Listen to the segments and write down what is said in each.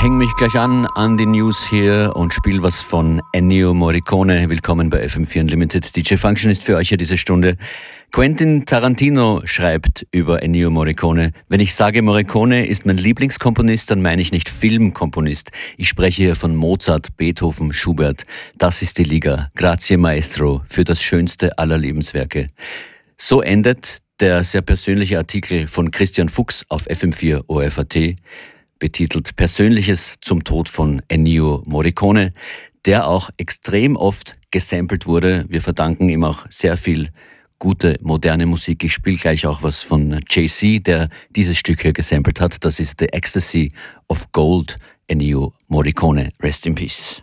häng mich gleich an an die News hier und spiel was von Ennio Morricone. Willkommen bei FM4 Unlimited. DJ Function ist für euch hier diese Stunde. Quentin Tarantino schreibt über Ennio Morricone. Wenn ich sage, Morricone ist mein Lieblingskomponist, dann meine ich nicht Filmkomponist. Ich spreche hier von Mozart, Beethoven, Schubert. Das ist die Liga. Grazie Maestro für das schönste aller Lebenswerke. So endet der sehr persönliche Artikel von Christian Fuchs auf FM4 OFAT betitelt Persönliches zum Tod von Ennio Morricone, der auch extrem oft gesampelt wurde. Wir verdanken ihm auch sehr viel gute moderne Musik. Ich spiele gleich auch was von JC, der dieses Stück hier gesampelt hat. Das ist The Ecstasy of Gold, Ennio Morricone. Rest in Peace.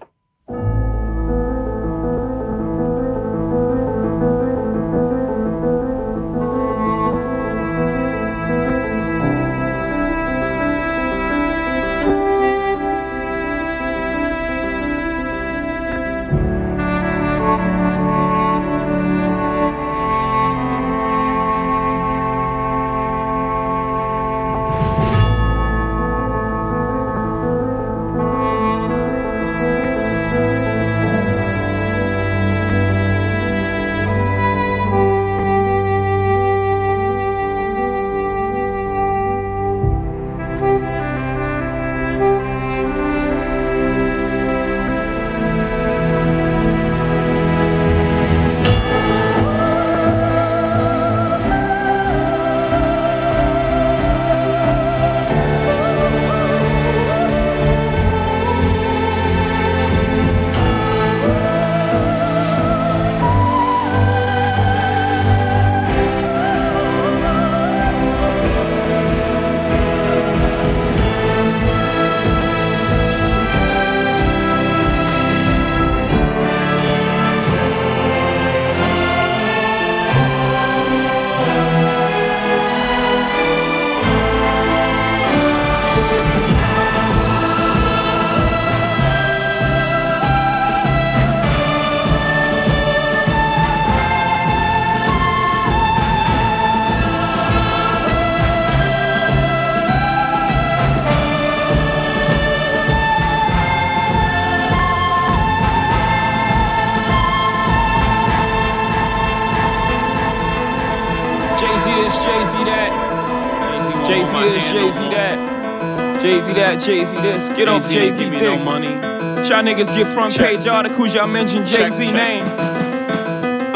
Jay Z this. Get off Jay Z thing. No money. Y'all niggas get front Check. page articles. Y'all mention Jay Z name.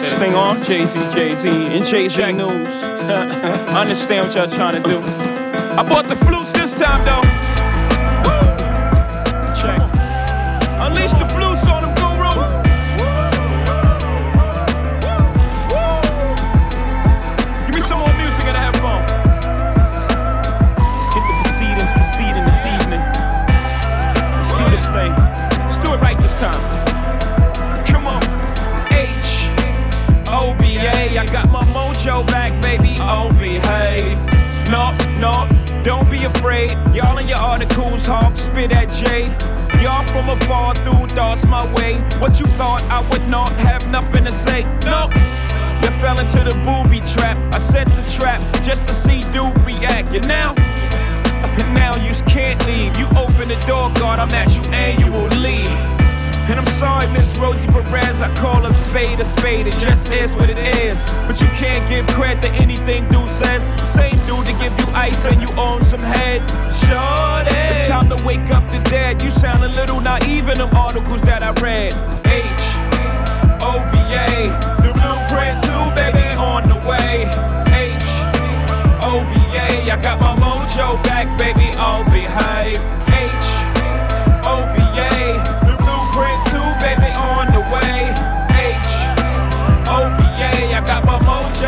this thing on Jay Z, Jay Z, and Jay Z news. Understand what y'all trying to do. I bought the flutes this time though. Afraid. Y'all in your articles, hawk, spit at Jay. Y'all from afar through thoughts my way. What you thought I would not have nothing to say? No. You fell into the booby trap. I set the trap just to see dude react. And now, and now you can't leave. You open the door, God, I'm at you annually. And I'm sorry, Miss Rosie Perez, I call a spade a spade, it just is what it is. But you can't give credit to anything dude says. Same dude to give you ice and you own some head. Sure It's time to wake up the dead. You sound a little naive in them articles that I read. H O V A, the blueprint too, baby, on the way. H O V A, I got my mojo back, baby, I'll behave.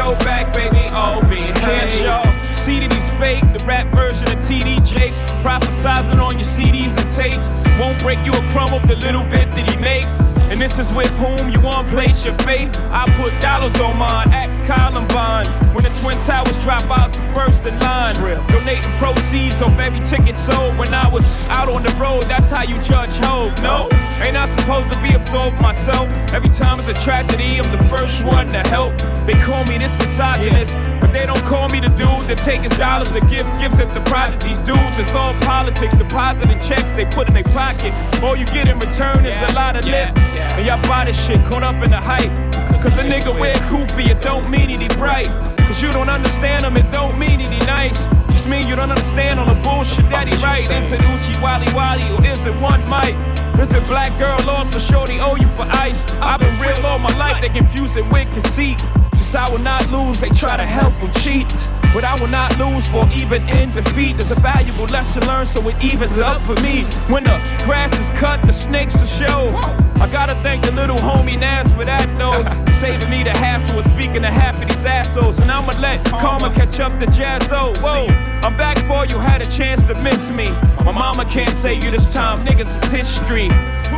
My mojo back, baby. Oh, can't y'all see that he's fake? The rap version of TD Jakes, prophesizing on your CDs and tapes. Won't break you a crumb of the little bit that he makes. And this is with whom you want to place your faith. I put dollars on mine, ask Columbine. When the Twin Towers drop, I was the first in line. Donating proceeds of every ticket sold. When I was out on the road, that's how you judge hope. No, ain't I supposed to be absorbed myself? Every time it's a tragedy, I'm the first one to help. They call me this misogynist, but they don't call me the dude that take his dollars to give gifts at the project. These dudes, it's all politics, depositing checks they put in their pocket. All you get in return is a lot of lip. And y'all buy this shit caught up in the hype. Cause a nigga wear goofy, it don't mean he bright. Cause you don't understand him, it don't mean he nice. Just mean you don't understand all the bullshit that he write. Is it Oochie Wally Wally or is it one mic? Is it black girl lost or shorty owe you for ice? I've been real all my life, they confuse it with conceit. Since I will not lose, they try to help them cheat. But I will not lose for even in defeat. There's a valuable lesson learned, so it evens up for me. When the grass is cut, the snakes will show. I gotta thank the little homie Nas for that though. Saving me the hassle of speaking to half of these assholes. And I'ma let karma catch up to Jaz-O. Whoa, I'm back for you, had a chance to miss me. My mama can't say you this time, niggas is history.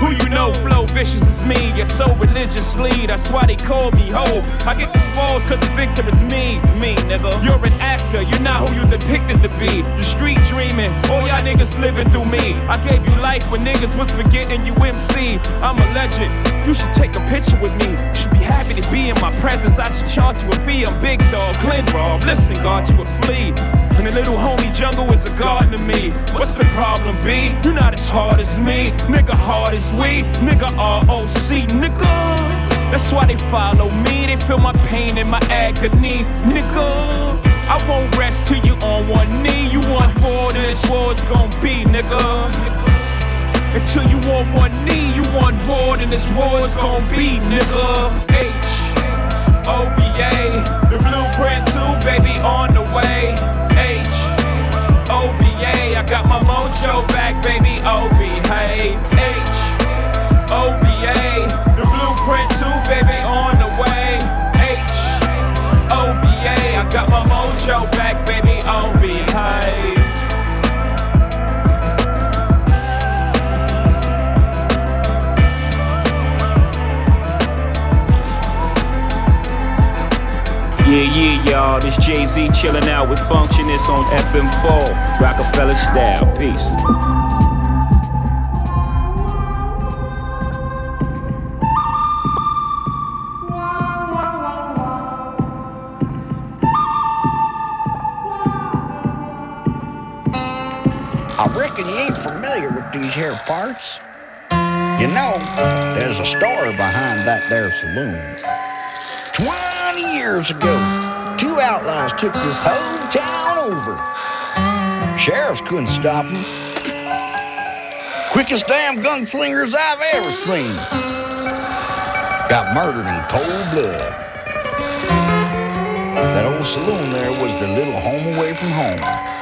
Who you know, flow vicious is me. You're so religiously, that's why they call me ho. I get the spoils cause the victim is me, me nigga. You're an actor, you're not who you depicted to be. The street dreaming, all y'all niggas living through me. I gave you life when niggas was forgetting you MC. I'm a legend, you should take a picture with me. You should be happy to be in my presence. I should charge you a fee. I'm big dog, Glenn Rob. Listen, God, you a flea. And the little homie jungle is a garden to me. What's the problem, B? You're not as hard as me. Nigga, hard as we. Nigga, ROC. Nigga. That's why they follow me. They feel my pain and my agony. Nigga. I won't rest till you on one knee. You want more than this war's gonna be, nigga. Until you want one knee, you want more than this war's gonna be, nigga. H O V A, the blueprint too, baby, on the way. OVA. I got my mojo back, baby. O behave. H OVA. The blueprint too, baby, on the way. H OVA. I got my mojo back, baby. O behave. Yeah, yeah, y'all. This Jay Z chilling out with Functionist on FM4. Rockefeller style. Peace. These here parts. You know, there's a story behind that there saloon. 20 years ago, two outlaws took this whole town over. Sheriffs couldn't stop them. Quickest damn gunslingers I've ever seen. Got murdered in cold blood. That old saloon there was the little home away from home.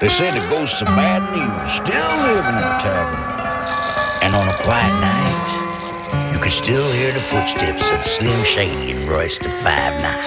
They said the ghosts of bad news still live in that tavern. And on a quiet night, you can still hear the footsteps of Slim Shady and Royce the Five Nine.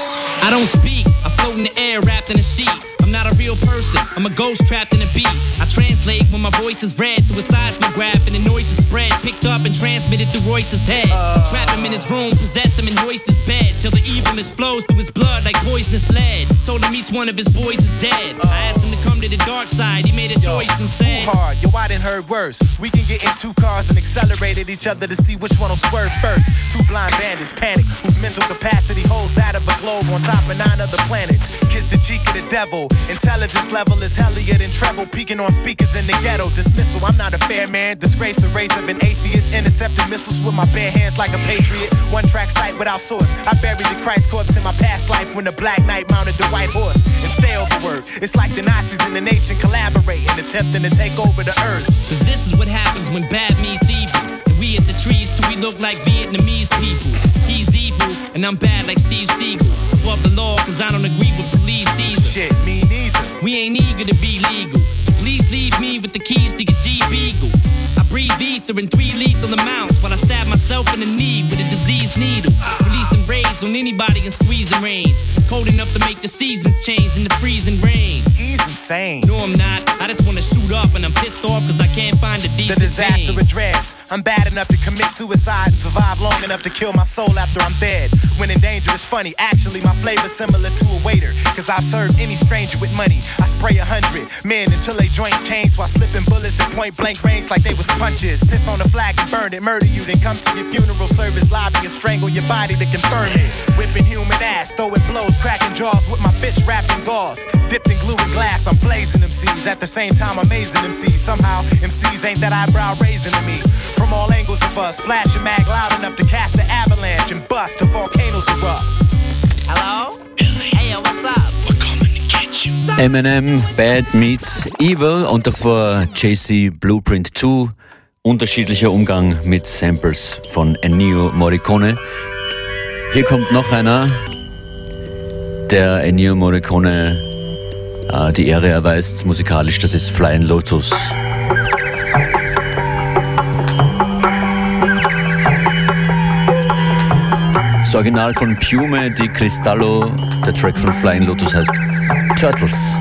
I don't speak, I float in the air wrapped in a sheet. I'm not a real person, I'm a ghost trapped in a beat. I translate when my voice is read through a seismograph and the noise is spread, picked up and transmitted through Royce's head. Uh. Trap him in his room, possess him and hoist his bed till the evilness flows through his blood like poisonous lead. Told him each one of his boys is dead. I uh. asked him to come to the dark side, he made a choice and said, hard, yo, I didn't heard worse. We can get in two cars and accelerate at each other to see which one will swerve first. Two blind bandits panic, whose mental capacity holds that of a globe on top of nine other planets. Kiss the cheek of the devil. Intelligence level is hellier than treble, peaking on speakers in the ghetto. Dismissal, I'm not a fair man. Disgrace the race of an atheist. Intercepting missiles with my bare hands like a patriot. One track sight without source. I buried the Christ corpse in my past life when the Black Knight mounted the white horse and stay overwork. It's like the Nazis and the nation collaborating, attempting to take over the earth. Cause this is what happens when bad meets evil. We at the trees till we look like Vietnamese people. He's evil, and I'm bad like Steve Seagal. Above the law, cause I don't agree with police either. Shit, me neither. We ain't eager to be legal. So please leave me with the keys to your Jeep Eagle. I breathe ether in three lethal amounts while I stab myself in the knee with a diseased needle. Releasing rays on anybody in squeezing range. Cold enough to make the seasons change in the freezing rain. Insane. No, I'm not. I just wanna shoot up and I'm pissed off cause I can't find a decent The disaster of dreads. I'm bad enough to commit suicide and survive long enough to kill my soul after I'm dead. When in danger, it's funny. Actually, my flavor's similar to a waiter. Cause I serve any stranger with money. I spray a hundred men until they joints change while slipping bullets at point blank range like they was punches. Piss on the flag and burn it, murder you, then come to your funeral service lobby and strangle your body to confirm it. Whipping human ass, throwing blows, cracking jaws with my fist wrapped in gauze. Dipped in glue and glass, I'm blazing MCs. At the same time, amazing MCs. Somehow, MCs ain't that eyebrow raising to me. From all angles of us, flash a mag loud enough to cast the avalanche and bust the volcanoes erupt. Hello? Hey, yo, what's up? Eminem, Bad Meets Evil und davor JC Blueprint 2. Unterschiedlicher Umgang mit Samples von Ennio Morricone. Hier kommt noch einer, der Ennio Morricone die Ehre erweist musikalisch. Das ist Flying Lotus. Das Original von Piume di Cristallo, der Track von Flying Lotus heißt Turtles.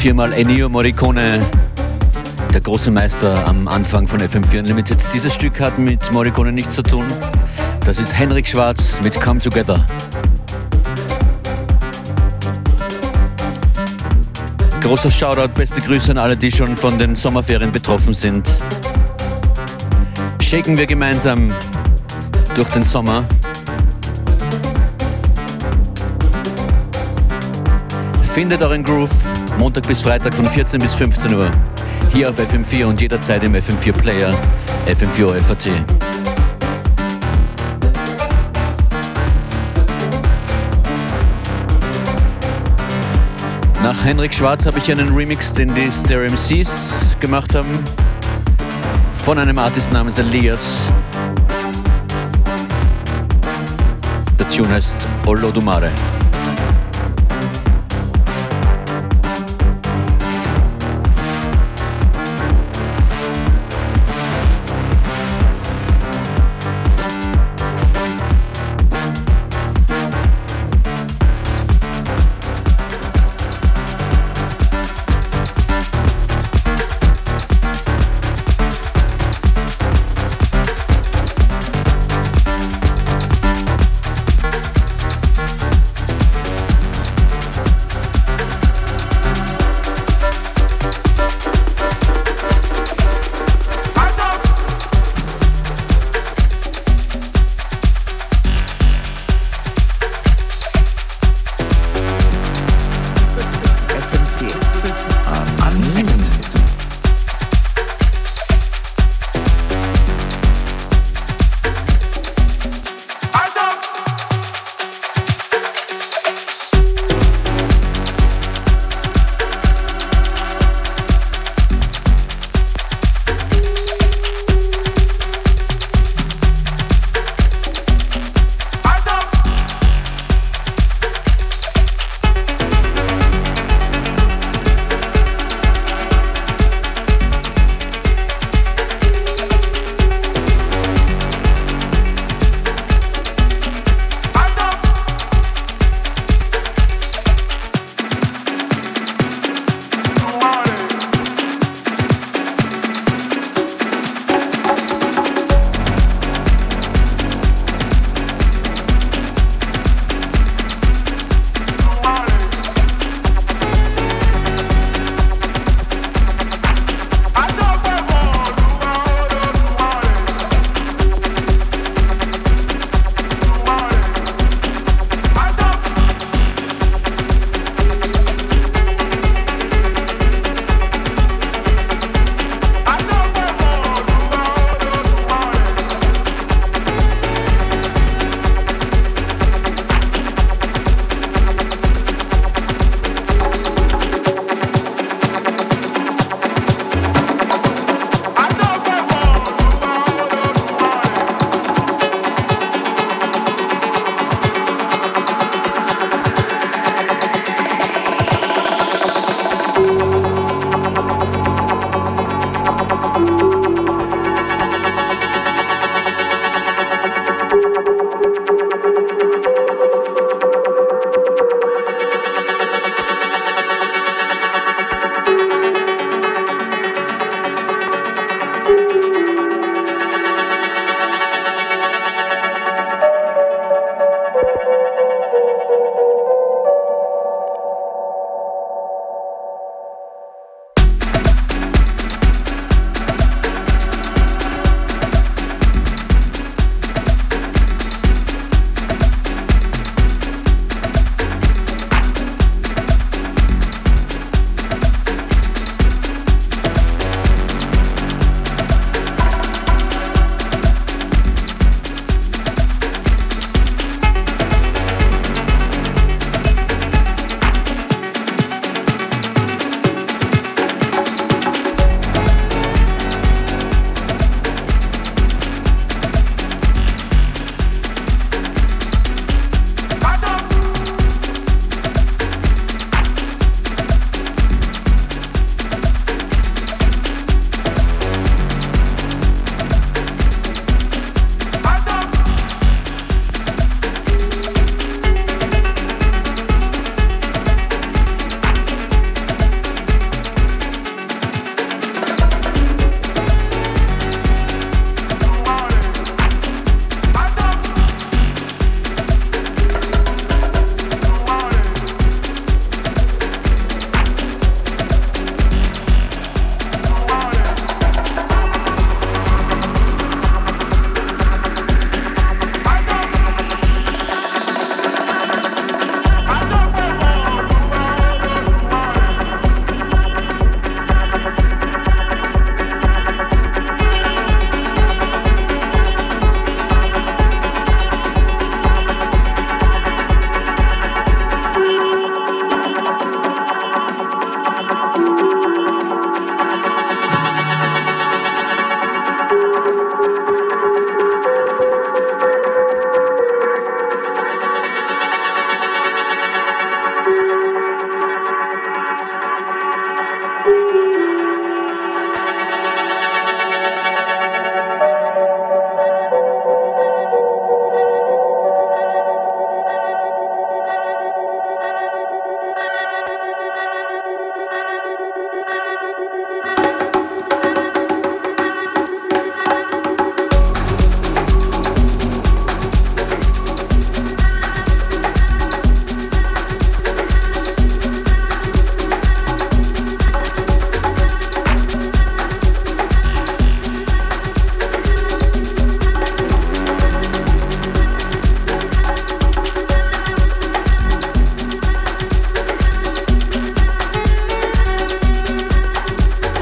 Viermal Ennio Morricone, der große Meister am Anfang von FM4 Unlimited. Dieses Stück hat mit Morricone nichts zu tun. Das ist Henrik Schwarz mit Come Together. Großer Shoutout, beste Grüße an alle, die schon von den Sommerferien betroffen sind. Shaken wir gemeinsam durch den Sommer. Findet euren Groove Montag bis Freitag von 14 bis 15 Uhr. Hier auf FM4 und jederzeit im FM4 Player, FM4 FAT. Nach Henrik Schwarz habe ich einen Remix, den die Stereo MCs gemacht haben, von einem Artist namens Elias. Der Tune heißt Olodumare.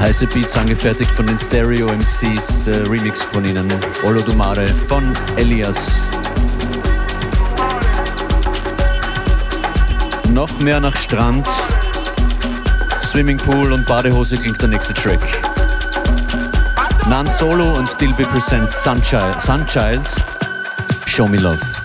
Diese Beats angefertigt von den Stereo MCs, der Remix von ihnen, Olodumare von Elias. Noch mehr nach Strand, Swimmingpool und Badehose klingt der nächste Track. Nan Solo und Dilby presents Sunchild, Sunchild, Show Me Love.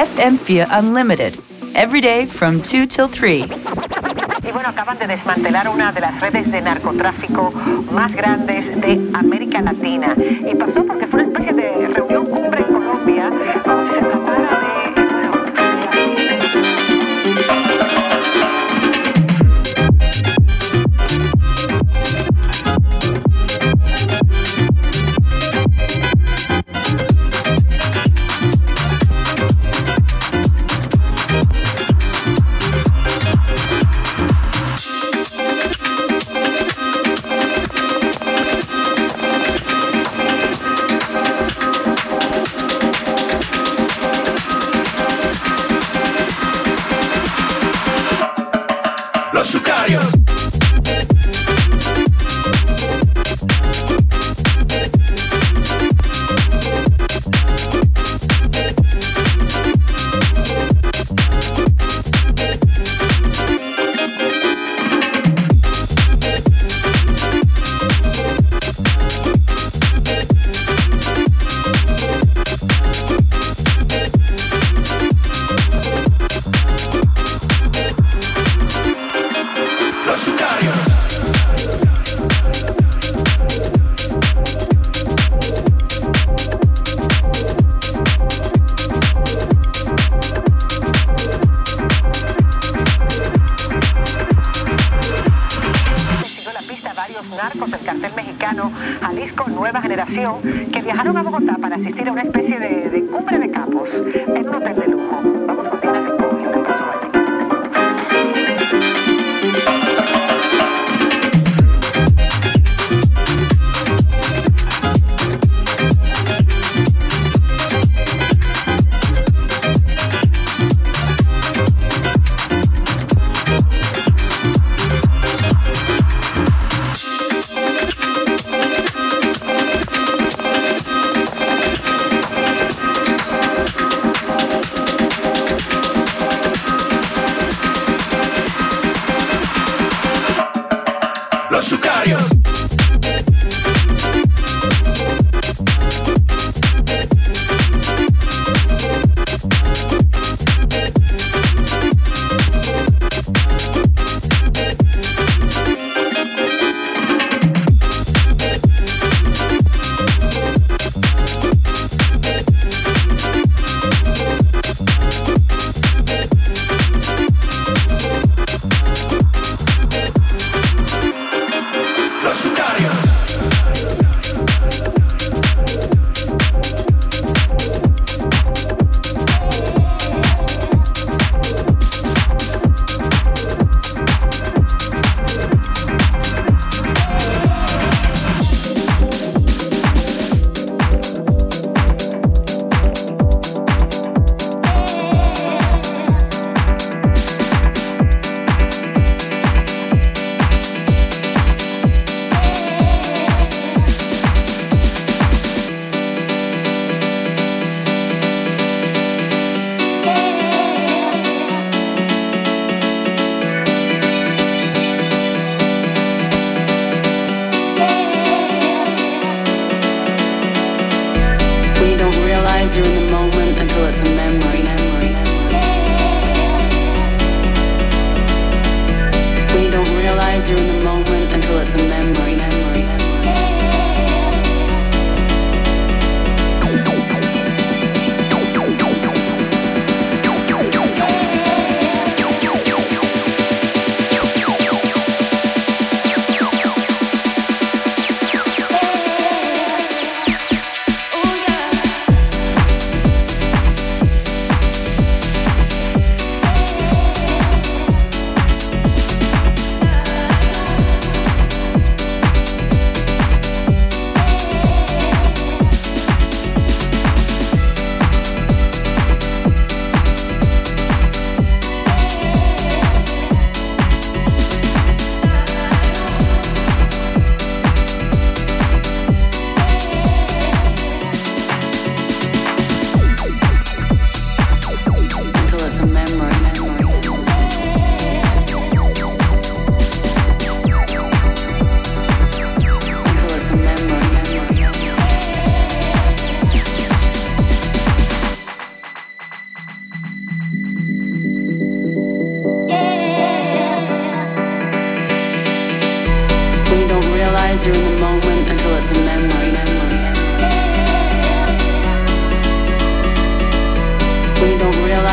FM4 Unlimited, every day from 2 till 3. Y bueno, acaban de desmantelar una de las redes de narcotráfico más grandes de América Latina. Y pasó porque fue una especie de reunión cumbre en Colombia, como si se tratara Dios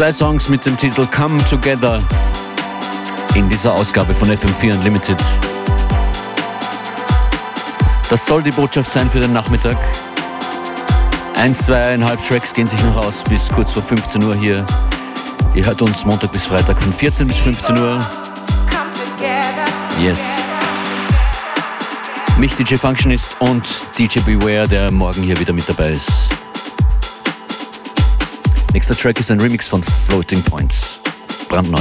Zwei Songs mit dem Titel Come Together in dieser Ausgabe von FM4 Unlimited. Das soll die Botschaft sein für den Nachmittag. Ein, zweieinhalb Tracks gehen sich noch aus bis kurz vor 15 Uhr hier. Ihr hört uns Montag bis Freitag von 14 bis 15 Uhr. Yes. Mich DJ Functionist und DJ Beware, der morgen hier wieder mit dabei ist. Nächster Track ist ein Remix von Floating Points. Brandneu.